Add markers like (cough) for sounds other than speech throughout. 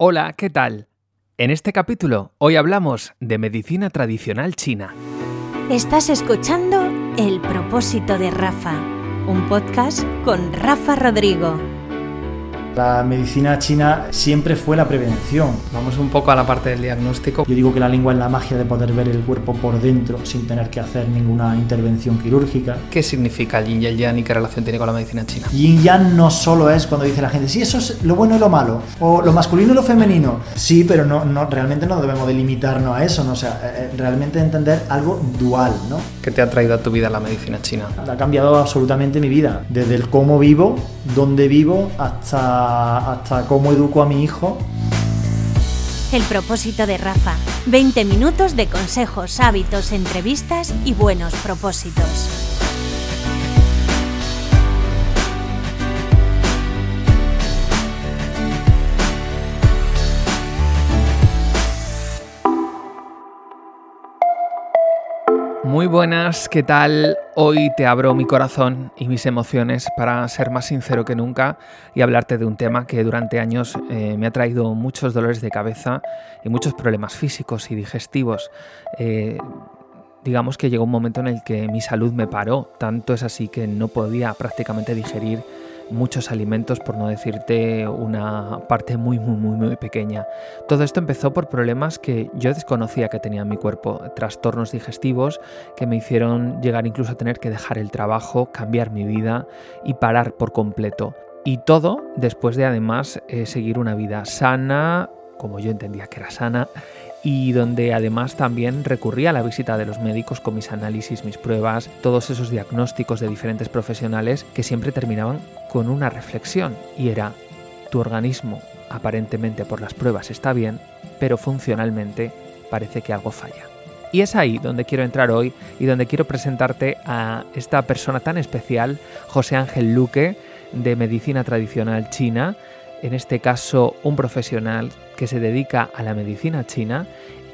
Hola, ¿qué tal? En este capítulo hoy hablamos de medicina tradicional china. Estás escuchando El propósito de Rafa, un podcast con Rafa Rodrigo. La medicina china siempre fue la prevención. Vamos un poco a la parte del diagnóstico. Yo digo que la lengua es la magia de poder ver el cuerpo por dentro sin tener que hacer ninguna intervención quirúrgica. ¿Qué significa el yin y el yang y qué relación tiene con la medicina china? Yin yang no solo es cuando dice la gente, sí, eso es lo bueno y lo malo, o lo masculino y lo femenino. Sí, pero no, no realmente no debemos delimitarnos a eso, ¿no? o sea, eh, eh, realmente entender algo dual, ¿no? ¿Qué te ha traído a tu vida la medicina china? Ha cambiado absolutamente mi vida, desde el cómo vivo, dónde vivo, hasta hasta, cómo educo a mi hijo. El propósito de Rafa. 20 minutos de consejos, hábitos, entrevistas y buenos propósitos. Muy buenas, ¿qué tal? Hoy te abro mi corazón y mis emociones para ser más sincero que nunca y hablarte de un tema que durante años eh, me ha traído muchos dolores de cabeza y muchos problemas físicos y digestivos. Eh, digamos que llegó un momento en el que mi salud me paró, tanto es así que no podía prácticamente digerir muchos alimentos, por no decirte una parte muy, muy, muy, muy pequeña. Todo esto empezó por problemas que yo desconocía que tenía en mi cuerpo, trastornos digestivos que me hicieron llegar incluso a tener que dejar el trabajo, cambiar mi vida y parar por completo. Y todo después de además eh, seguir una vida sana, como yo entendía que era sana, y donde además también recurría a la visita de los médicos con mis análisis, mis pruebas, todos esos diagnósticos de diferentes profesionales que siempre terminaban con una reflexión y era, tu organismo aparentemente por las pruebas está bien, pero funcionalmente parece que algo falla. Y es ahí donde quiero entrar hoy y donde quiero presentarte a esta persona tan especial, José Ángel Luque, de Medicina Tradicional China, en este caso un profesional que se dedica a la medicina china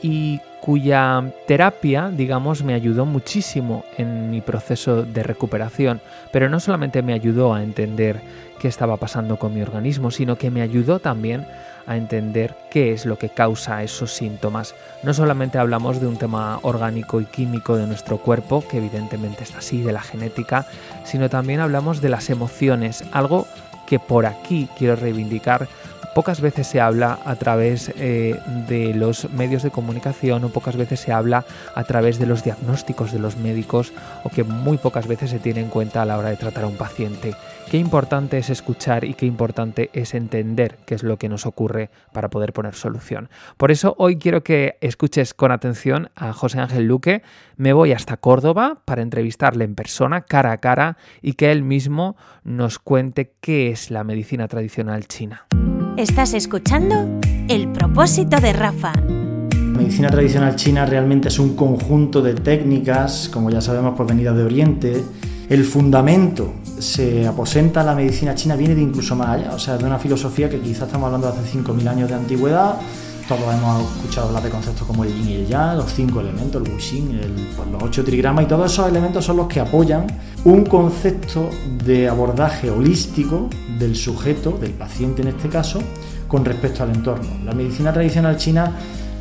y cuya terapia, digamos, me ayudó muchísimo en mi proceso de recuperación, pero no solamente me ayudó a entender qué estaba pasando con mi organismo, sino que me ayudó también a entender qué es lo que causa esos síntomas. No solamente hablamos de un tema orgánico y químico de nuestro cuerpo, que evidentemente está así, de la genética, sino también hablamos de las emociones, algo que por aquí quiero reivindicar pocas veces se habla a través eh, de los medios de comunicación o pocas veces se habla a través de los diagnósticos de los médicos o que muy pocas veces se tiene en cuenta a la hora de tratar a un paciente. Qué importante es escuchar y qué importante es entender qué es lo que nos ocurre para poder poner solución. Por eso hoy quiero que escuches con atención a José Ángel Luque. Me voy hasta Córdoba para entrevistarle en persona, cara a cara, y que él mismo nos cuente qué es la medicina tradicional china. Estás escuchando El propósito de Rafa. La medicina tradicional china realmente es un conjunto de técnicas, como ya sabemos, provenidas de Oriente. El fundamento se aposenta la medicina china viene de incluso más allá, o sea, de una filosofía que quizás estamos hablando de hace 5.000 años de antigüedad. Todos hemos escuchado hablar de conceptos como el yin y el yang, los cinco elementos, el wuxing, el, pues, los ocho trigramas, y todos esos elementos son los que apoyan un concepto de abordaje holístico del sujeto, del paciente en este caso, con respecto al entorno. La medicina tradicional china,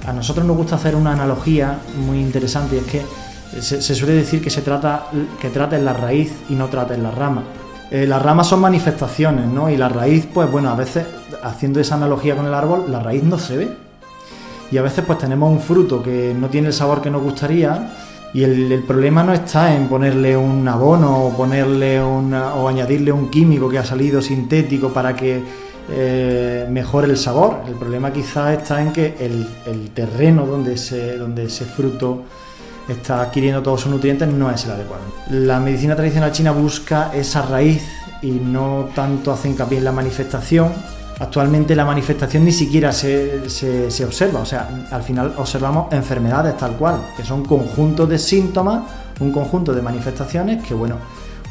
a nosotros nos gusta hacer una analogía muy interesante y es que se, suele decir que se trata que trata la raíz y no trata en la rama. Eh, las ramas son manifestaciones, ¿no? Y la raíz, pues bueno, a veces haciendo esa analogía con el árbol, la raíz no se ve. Y a veces pues tenemos un fruto que no tiene el sabor que nos gustaría y el, problema no está en ponerle un abono o ponerle o añadirle un químico que ha salido sintético para que eh, mejore el sabor. El problema quizás está en que el, terreno donde ese, donde ese fruto está adquiriendo todos sus nutrientes no es el adecuado. La medicina tradicional china busca esa raíz y no tanto hace hincapié en la manifestación Actualmente la manifestación ni siquiera se, se, observa, o sea, al final observamos enfermedades tal cual, que son conjuntos de síntomas, un conjunto de manifestaciones que, bueno,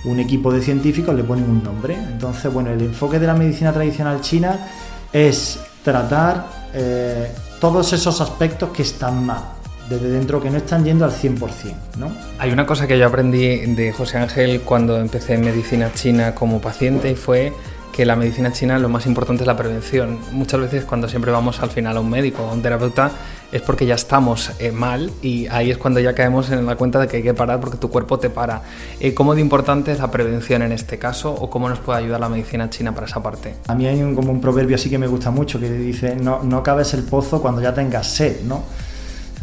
un equipo de científicos le ponen un nombre. Entonces, bueno, el enfoque de la medicina tradicional china es tratar eh, todos esos aspectos que están mal, desde dentro que no están yendo al 100%, ¿no? Hay una cosa que yo aprendí de José Ángel cuando empecé en medicina china como paciente y fue que la medicina china lo más importante es la prevención. Muchas veces cuando siempre vamos al final a un médico o a un terapeuta es porque ya estamos eh, mal y ahí es cuando ya caemos en la cuenta de que hay que parar porque tu cuerpo te para. Eh, ¿Cómo de importante es la prevención en este caso o cómo nos puede ayudar la medicina china para esa parte? A mí hay un, como un proverbio así que me gusta mucho que dice no, no cabes el pozo cuando ya tengas sed, ¿no?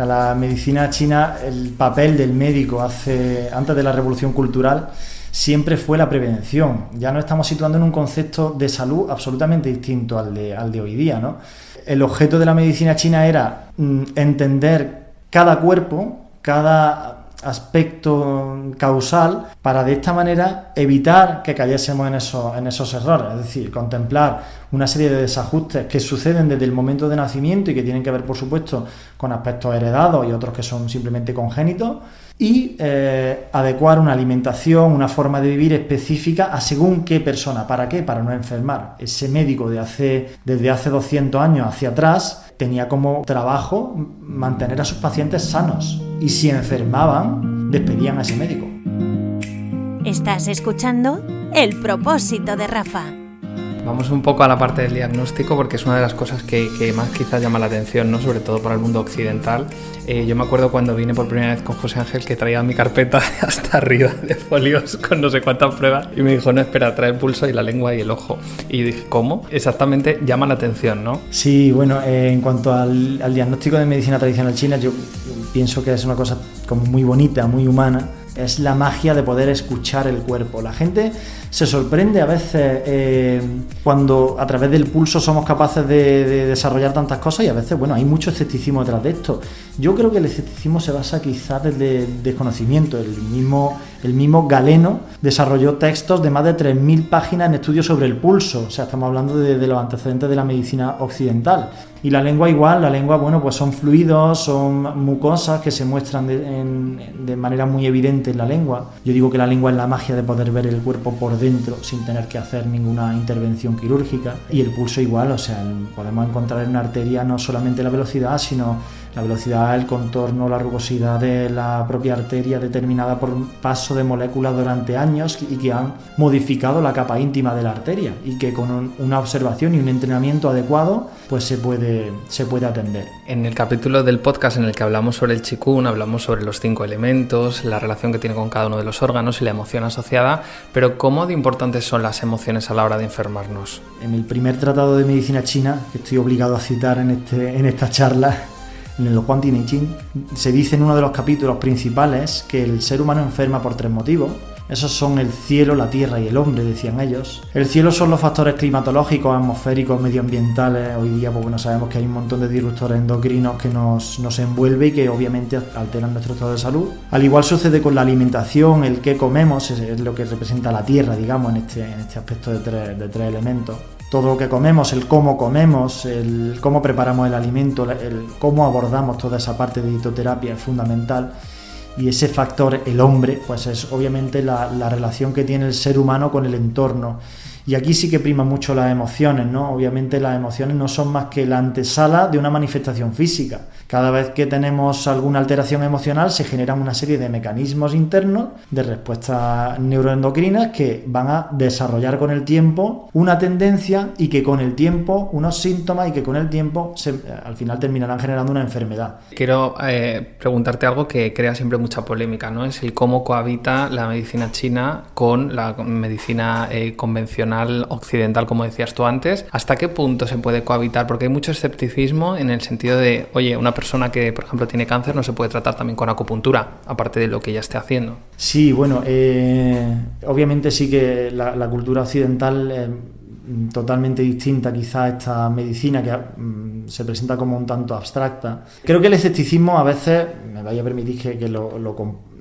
la medicina china, el papel del médico hace, antes de la revolución cultural siempre fue la prevención. Ya nos estamos situando en un concepto de salud absolutamente distinto al de, al de hoy día. ¿no? El objeto de la medicina china era mm, entender cada cuerpo, cada aspecto causal para de esta manera evitar que cayésemos en en esos errores, es decir, contemplar una serie de desajustes que suceden desde el momento de nacimiento y que tienen que ver, por supuesto, con aspectos heredados y otros que son simplemente congénitos, y eh, adecuar una alimentación, una forma de vivir específica a según qué persona. ¿Para qué? Para no enfermar. Ese médico de hace, desde hace 200 años hacia atrás tenía como trabajo mantener a sus pacientes sanos y si enfermaban, despedían a ese médico. Estás escuchando El propósito de Rafa. Vamos un poco a la parte del diagnóstico porque es una de las cosas que, más quizás llama la atención, ¿no? sobre todo para el mundo occidental. Eh, yo me acuerdo cuando vine por primera vez con José Ángel que traía mi carpeta (laughs) hasta arriba de folios con no sé cuántas pruebas y me dijo, no, espera, trae el pulso y la lengua y el ojo. Y dije, ¿cómo? Exactamente llama la atención, ¿no? Sí, bueno, eh, en cuanto al, diagnóstico de medicina tradicional china, yo pienso que es una cosa como muy bonita, muy humana es la magia de poder escuchar el cuerpo. La gente se sorprende a veces eh, cuando a través del pulso somos capaces de, desarrollar tantas cosas y a veces, bueno, hay mucho escepticismo detrás de esto. Yo creo que el escepticismo se basa quizás desde el desconocimiento. El mismo, Galeno desarrolló textos de más de 3.000 páginas en estudios sobre el pulso. O sea, estamos hablando de, de los antecedentes de la medicina occidental. Y la lengua igual, la lengua, bueno, pues son fluidos, son mucosas que se muestran de, manera muy evidente la lengua. Yo digo que la lengua es la magia de poder ver el cuerpo por dentro sin tener que hacer ninguna intervención quirúrgica. Y el pulso igual, o sea, podemos encontrar en una arteria no solamente la velocidad, sino la velocidad, el contorno, la rugosidad de la propia arteria determinada por un paso de moléculas durante años y que han modificado la capa íntima de la arteria y que con una observación y un entrenamiento adecuado pues se puede, se puede atender. En el capítulo del podcast en el que hablamos sobre el chikun, hablamos sobre los cinco elementos, la relación que tiene con cada uno de los órganos y la emoción asociada, pero ¿cómo de importantes son las emociones a la hora de enfermarnos? En el primer tratado de medicina china, que estoy obligado a citar en, este, en esta charla, en el Huang Ching, se dice en uno de los capítulos principales que el ser humano enferma por tres motivos. Esos son el cielo, la tierra y el hombre, decían ellos. El cielo son los factores climatológicos, atmosféricos, medioambientales. Hoy día, pues bueno, sabemos que hay un montón de disruptores endocrinos que nos, nos envuelve y que obviamente alteran nuestro estado de salud. Al igual sucede con la alimentación, el que comemos, es, lo que representa la tierra, digamos, en este, en este aspecto de tres, de tres elementos todo lo que comemos, el cómo comemos, el cómo preparamos el alimento, el cómo abordamos toda esa parte de ditoterapia es fundamental. Y ese factor, el hombre, pues es obviamente la, la relación que tiene el ser humano con el entorno y aquí sí que prima mucho las emociones, ¿no? Obviamente las emociones no son más que la antesala de una manifestación física. Cada vez que tenemos alguna alteración emocional se generan una serie de mecanismos internos de respuestas neuroendocrinas que van a desarrollar con el tiempo una tendencia y que con el tiempo unos síntomas y que con el tiempo al final terminarán generando una enfermedad. Quiero eh, preguntarte algo que crea siempre mucha polémica, ¿no? Es el cómo cohabita la medicina china con la medicina eh, convencional occidental, como decías tú antes, ¿hasta qué punto se puede cohabitar? Porque hay mucho escepticismo en el sentido de, oye, una persona que, por ejemplo, tiene cáncer no se puede tratar también con acupuntura, aparte de lo que ya esté haciendo. Sí, bueno, eh, obviamente sí que la, cultura occidental... es totalmente distinta quizá a esta medicina que mm, se presenta como un tanto abstracta. Creo que el escepticismo a veces, me vaya a permitir que, lo, lo,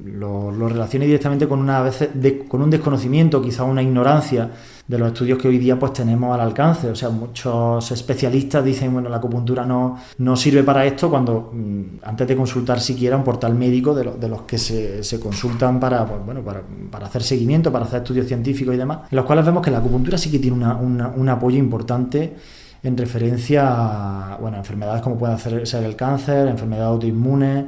lo, relacione directamente con, una, a veces con un desconocimiento, quizá una ignorancia de los estudios que hoy día pues tenemos al alcance. O sea, muchos especialistas dicen, bueno, la acupuntura no, no sirve para esto cuando mm, antes de consultar siquiera un portal médico de, de los que se, se consultan para, pues, bueno, para, para, hacer seguimiento, para hacer estudios científicos y demás, en los cuales vemos que la acupuntura sí que tiene una, un apoyo importante en referencia a bueno, enfermedades como pueden ser el cáncer, enfermedades autoinmunes,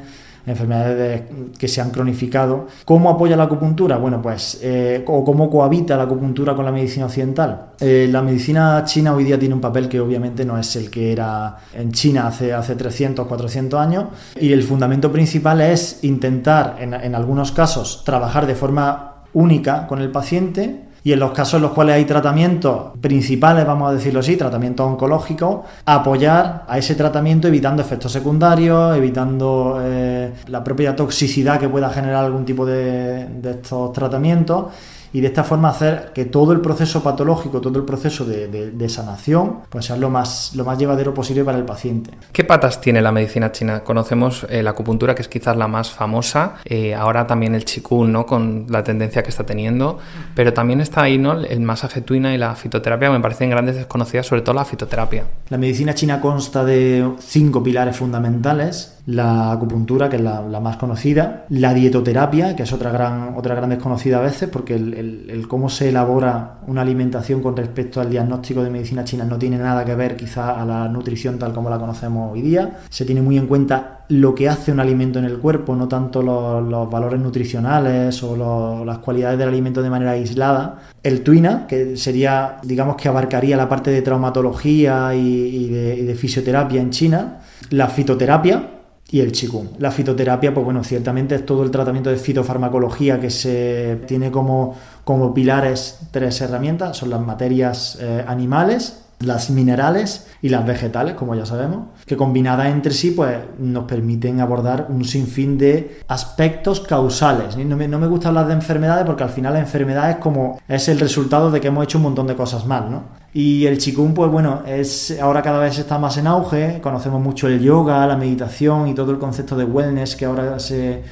enfermedades que se han cronificado. ¿Cómo apoya la acupuntura? Bueno, pues, eh, o cómo cohabita la acupuntura con la medicina occidental. Eh, la medicina china hoy día tiene un papel que obviamente no es el que era en China hace, hace 300, 400 años, y el fundamento principal es intentar, en, en algunos casos, trabajar de forma única con el paciente y en los casos en los cuales hay tratamientos principales, vamos a decirlo así, tratamientos oncológicos, apoyar a ese tratamiento evitando efectos secundarios, evitando eh, la propia toxicidad que pueda generar algún tipo de, de estos tratamientos y de esta forma hacer que todo el proceso patológico, todo el proceso de, sanación, pues sea lo más, lo más llevadero posible para el paciente. ¿Qué patas tiene la medicina china? Conocemos eh, la acupuntura, que es quizás la más famosa, eh, ahora también el qigong, ¿no? Con la tendencia que está teniendo, pero también está ahí, ¿no? El masaje tuina y la fitoterapia, me parecen grandes desconocidas, sobre todo la fitoterapia. La medicina china consta de cinco pilares fundamentales la acupuntura, que es la, más conocida, la dietoterapia, que es otra gran, otra gran desconocida a veces, porque el, cómo se elabora una alimentación con respecto al diagnóstico de medicina china no tiene nada que ver quizá a la nutrición tal como la conocemos hoy día. Se tiene muy en cuenta lo que hace un alimento en el cuerpo, no tanto los, valores nutricionales o las cualidades del alimento de manera aislada. El tuina, que sería, digamos que abarcaría la parte de traumatología y de fisioterapia en China. La fitoterapia, y el Qigong. La fitoterapia, pues bueno, ciertamente es todo el tratamiento de fitofarmacología que se tiene como, como pilares tres herramientas, son las materias eh, animales, las minerales y las vegetales, como ya sabemos, que combinadas entre sí pues, nos permiten abordar un sinfín de aspectos causales. No me, gusta hablar de enfermedades porque al final la enfermedad es como es el resultado de que hemos hecho un montón de cosas mal, ¿no? Y el chikung, pues bueno, es ahora cada vez está más en auge, conocemos mucho el yoga, la meditación y todo el concepto de wellness que ahora se,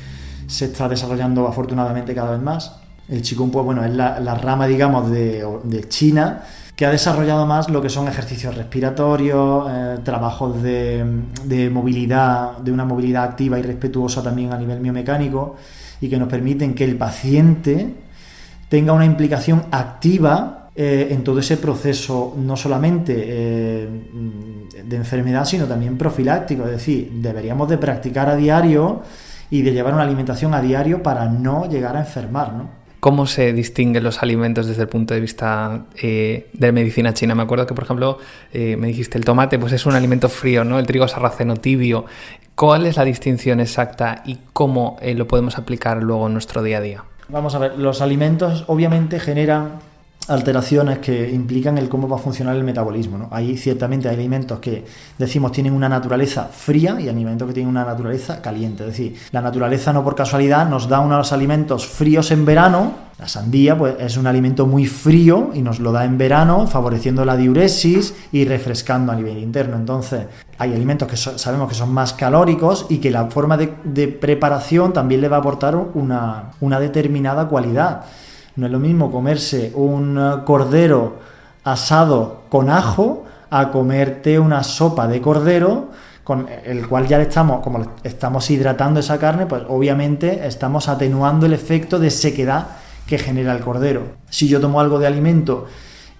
se está desarrollando afortunadamente cada vez más. El chikung, pues bueno, es la, la rama, digamos, de, de China que ha desarrollado más lo que son ejercicios respiratorios, eh, trabajos de, movilidad, de una movilidad activa y respetuosa también a nivel biomecánico, y que nos permiten que el paciente tenga una implicación activa eh, en todo ese proceso, no solamente eh, de enfermedad, sino también profiláctico. Es decir, deberíamos de practicar a diario y de llevar una alimentación a diario para no llegar a enfermar, ¿no? ¿Cómo se distinguen los alimentos desde el punto de vista eh, de medicina china? Me acuerdo que, por ejemplo, eh, me dijiste el tomate, pues es un alimento frío, ¿no? El trigo sarraceno tibio. ¿Cuál es la distinción exacta y cómo eh, lo podemos aplicar luego en nuestro día a día? Vamos a ver, los alimentos obviamente generan alteraciones que implican el cómo va a funcionar el metabolismo. ¿no? Hay ciertamente hay alimentos que decimos tienen una naturaleza fría y alimentos que tienen una naturaleza caliente. Es decir, la naturaleza no por casualidad nos da unos alimentos fríos en verano. La sandía pues, es un alimento muy frío y nos lo da en verano, favoreciendo la diuresis y refrescando a nivel interno. Entonces, hay alimentos que sabemos que son más calóricos y que la forma de, preparación también le va a aportar una, una determinada cualidad. No es lo mismo comerse un eh, cordero asado con ajo a comerte una sopa de cordero con el cual ya le estamos, como estamos hidratando esa carne, pues obviamente estamos atenuando el efecto de sequedad que genera el cordero. Si yo tomo algo de alimento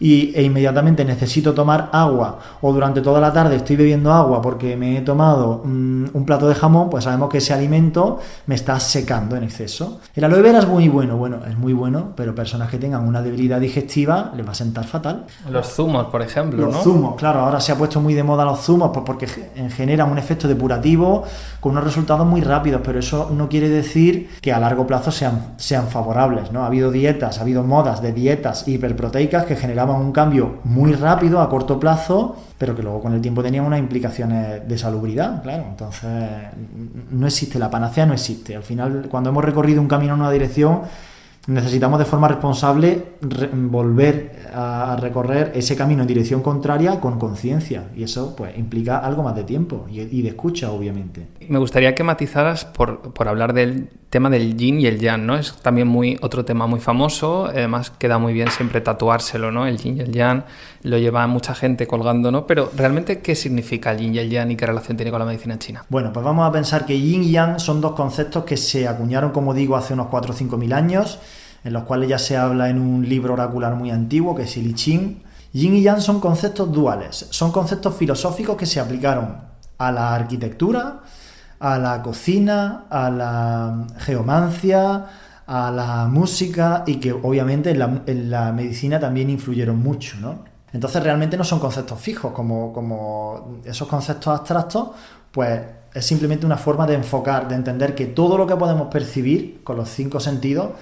y, e inmediatamente necesito tomar agua o durante toda la tarde estoy bebiendo agua porque me he tomado mm, un plato de jamón, pues sabemos que ese alimento me está secando en exceso. El aloe vera es muy bueno, bueno, es muy bueno, pero personas que tengan una debilidad digestiva les va a sentar fatal. Los zumos, por ejemplo, los zumos, claro, ahora se ha puesto muy de moda los zumos pues porque generan un efecto depurativo con unos resultados muy rápidos, pero eso no quiere decir que a largo plazo sean, sean favorables, ¿no? Ha habido dietas, ha habido modas de dietas hiperproteicas que generan un cambio muy rápido a corto plazo, pero que luego con el tiempo tenían unas implicaciones de salubridad, claro. Entonces, no existe, la panacea no existe. Al final, cuando hemos recorrido un camino en una dirección, necesitamos de forma responsable volver a, recorrer ese camino en dirección contraria con conciencia y eso pues implica algo más de tiempo y, de escucha obviamente. Me gustaría que matizaras por, por, hablar del tema del yin y el yang, ¿no? Es también muy otro tema muy famoso, además queda muy bien siempre tatuárselo, ¿no? El yin y el yang lo lleva mucha gente colgando, ¿no? Pero realmente ¿qué significa el yin y el yang y qué relación tiene con la medicina china? Bueno, pues vamos a pensar que yin y yang son dos conceptos que se acuñaron, como digo, hace unos 4 o 5 mil años en los cuales ya se habla en un libro oracular muy antiguo, que es el I Ching. Yin y Yang son conceptos duales, son conceptos filosóficos que se aplicaron a la arquitectura, a la cocina, a la geomancia, a la música y que obviamente en la, medicina también influyeron mucho, ¿no? Entonces realmente no son conceptos fijos, como, como esos conceptos abstractos, pues es simplemente una forma de enfocar, de entender que todo lo que podemos percibir con los cinco sentidos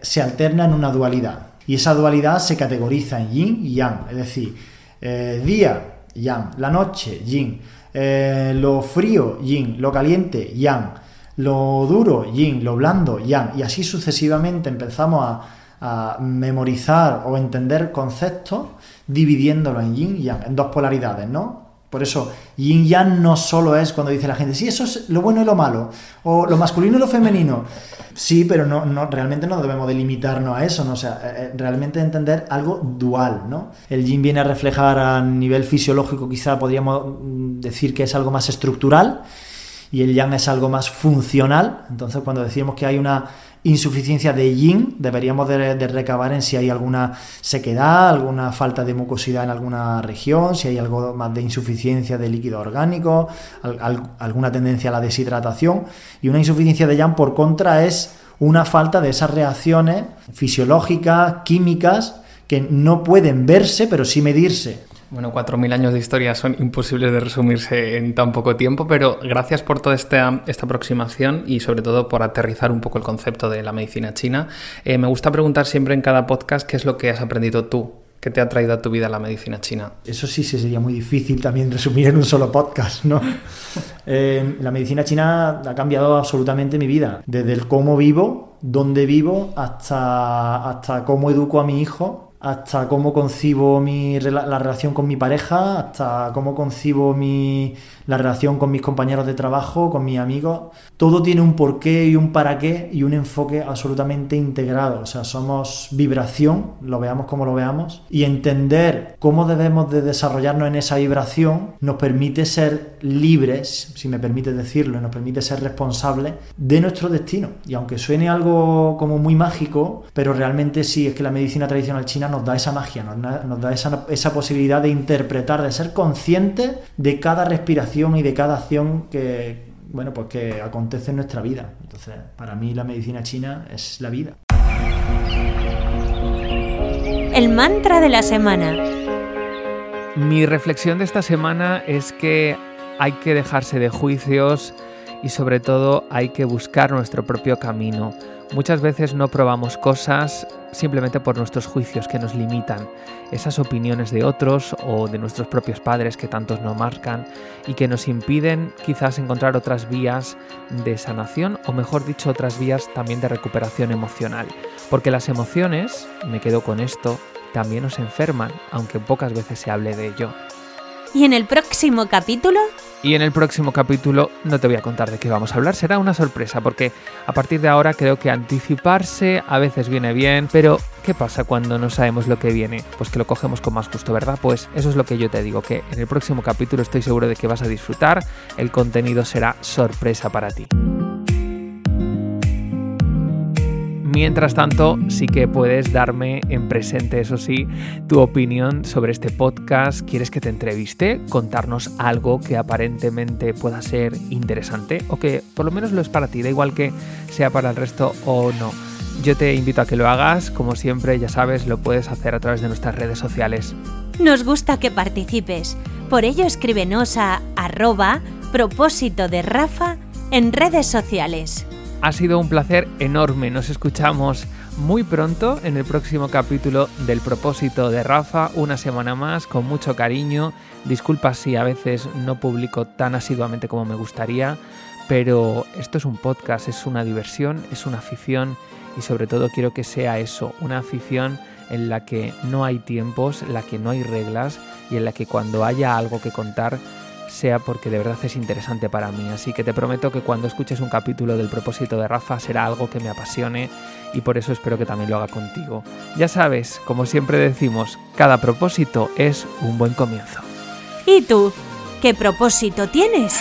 se alterna en una dualidad. Y esa dualidad se categoriza en yin y yang, es decir, eh, día, yang, la noche, yin, eh, lo frío, yin, lo caliente, yang, lo duro, yin, lo blando, yang, y así sucesivamente empezamos a, memorizar o entender conceptos dividiéndolo en yin yang, en dos polaridades, ¿no? Por eso, yin yang no solo es cuando dice la gente, sí, eso es lo bueno y lo malo, o lo masculino y lo femenino. Sí, pero no, no realmente no debemos delimitarnos a eso, ¿no? O sea, eh, eh, realmente entender algo dual, ¿no? El yin viene a reflejar a nivel fisiológico, quizá podríamos mm, decir que es algo más estructural, y el yang es algo más funcional. Entonces, cuando decimos que hay una insuficiencia de yin, deberíamos de, recabar en si hay alguna sequedad, alguna falta de mucosidad en alguna región, si hay algo más de insuficiencia de líquido orgánico, alguna tendencia a la deshidratación. Y una insuficiencia de yang, por contra, es una falta de esas reacciones fisiológicas, químicas, que no pueden verse, pero sí medirse. Bueno, 4.000 años de historia son imposibles de resumirse en tan poco tiempo, pero gracias por toda esta, esta aproximación y sobre todo por aterrizar un poco el concepto de la medicina china. Eh, me gusta preguntar siempre en cada podcast qué es lo que has aprendido tú, qué te ha traído a tu vida la medicina china. Eso sí sería muy difícil también (laughs) resumir en un solo podcast, ¿no? (laughs) Eh, la medicina china ha cambiado absolutamente mi vida, desde el cómo vivo, dónde vivo, hasta, hasta cómo educo a mi hijo hasta cómo concibo mi, la relación con mi pareja, hasta cómo concibo mi, la relación con mis compañeros de trabajo, con mis amigos. Todo tiene un porqué y un para qué y un enfoque absolutamente integrado. O sea, somos vibración, lo veamos como lo veamos, y entender cómo debemos de desarrollarnos en esa vibración nos permite ser libres, si me permite decirlo, nos permite ser responsables de nuestro destino. Y aunque suene algo como muy mágico, pero realmente sí, es que la medicina tradicional china nos da esa magia, nos, da esa, esa, posibilidad de interpretar, de ser conscientes de cada respiración y de cada acción que, bueno, pues que acontece en nuestra vida. Entonces, para mí la medicina china es la vida. El mantra de la semana. Mi reflexión de esta semana es que hay que dejarse de juicios y sobre todo hay que buscar nuestro propio camino. Muchas veces no probamos cosas simplemente por nuestros juicios que nos limitan, esas opiniones de otros o de nuestros propios padres que tantos nos marcan y que nos impiden quizás encontrar otras vías de sanación o mejor dicho otras vías también de recuperación emocional. Porque las emociones, me quedo con esto, también nos enferman, aunque pocas veces se hable de ello. ¿Y en el próximo capítulo? Y en el próximo capítulo no te voy a contar de qué vamos a hablar, será una sorpresa, porque a partir de ahora creo que anticiparse a veces viene bien, pero ¿qué pasa cuando no sabemos lo que viene? Pues que lo cogemos con más gusto, ¿verdad? Pues eso es lo que yo te digo, que en el próximo capítulo estoy seguro de que vas a disfrutar, el contenido será sorpresa para ti. Mientras tanto, sí que puedes darme en presente, eso sí, tu opinión sobre este podcast. ¿Quieres que te entreviste? Contarnos algo que aparentemente pueda ser interesante o que por lo menos lo es para ti, da igual que sea para el resto o no. Yo te invito a que lo hagas, como siempre, ya sabes, lo puedes hacer a través de nuestras redes sociales. Nos gusta que participes, por ello escríbenos a arroba propósito de Rafa en redes sociales. Ha sido un placer enorme. Nos escuchamos muy pronto en el próximo capítulo del propósito de Rafa, una semana más, con mucho cariño. Disculpa si a veces no publico tan asiduamente como me gustaría, pero esto es un podcast, es una diversión, es una afición y sobre todo quiero que sea eso, una afición en la que no hay tiempos, en la que no hay reglas y en la que cuando haya algo que contar sea porque de verdad es interesante para mí. Así que te prometo que cuando escuches un capítulo del propósito de Rafa será algo que me apasione y por eso espero que también lo haga contigo. Ya sabes, como siempre decimos, cada propósito es un buen comienzo. ¿Y tú? ¿Qué propósito tienes?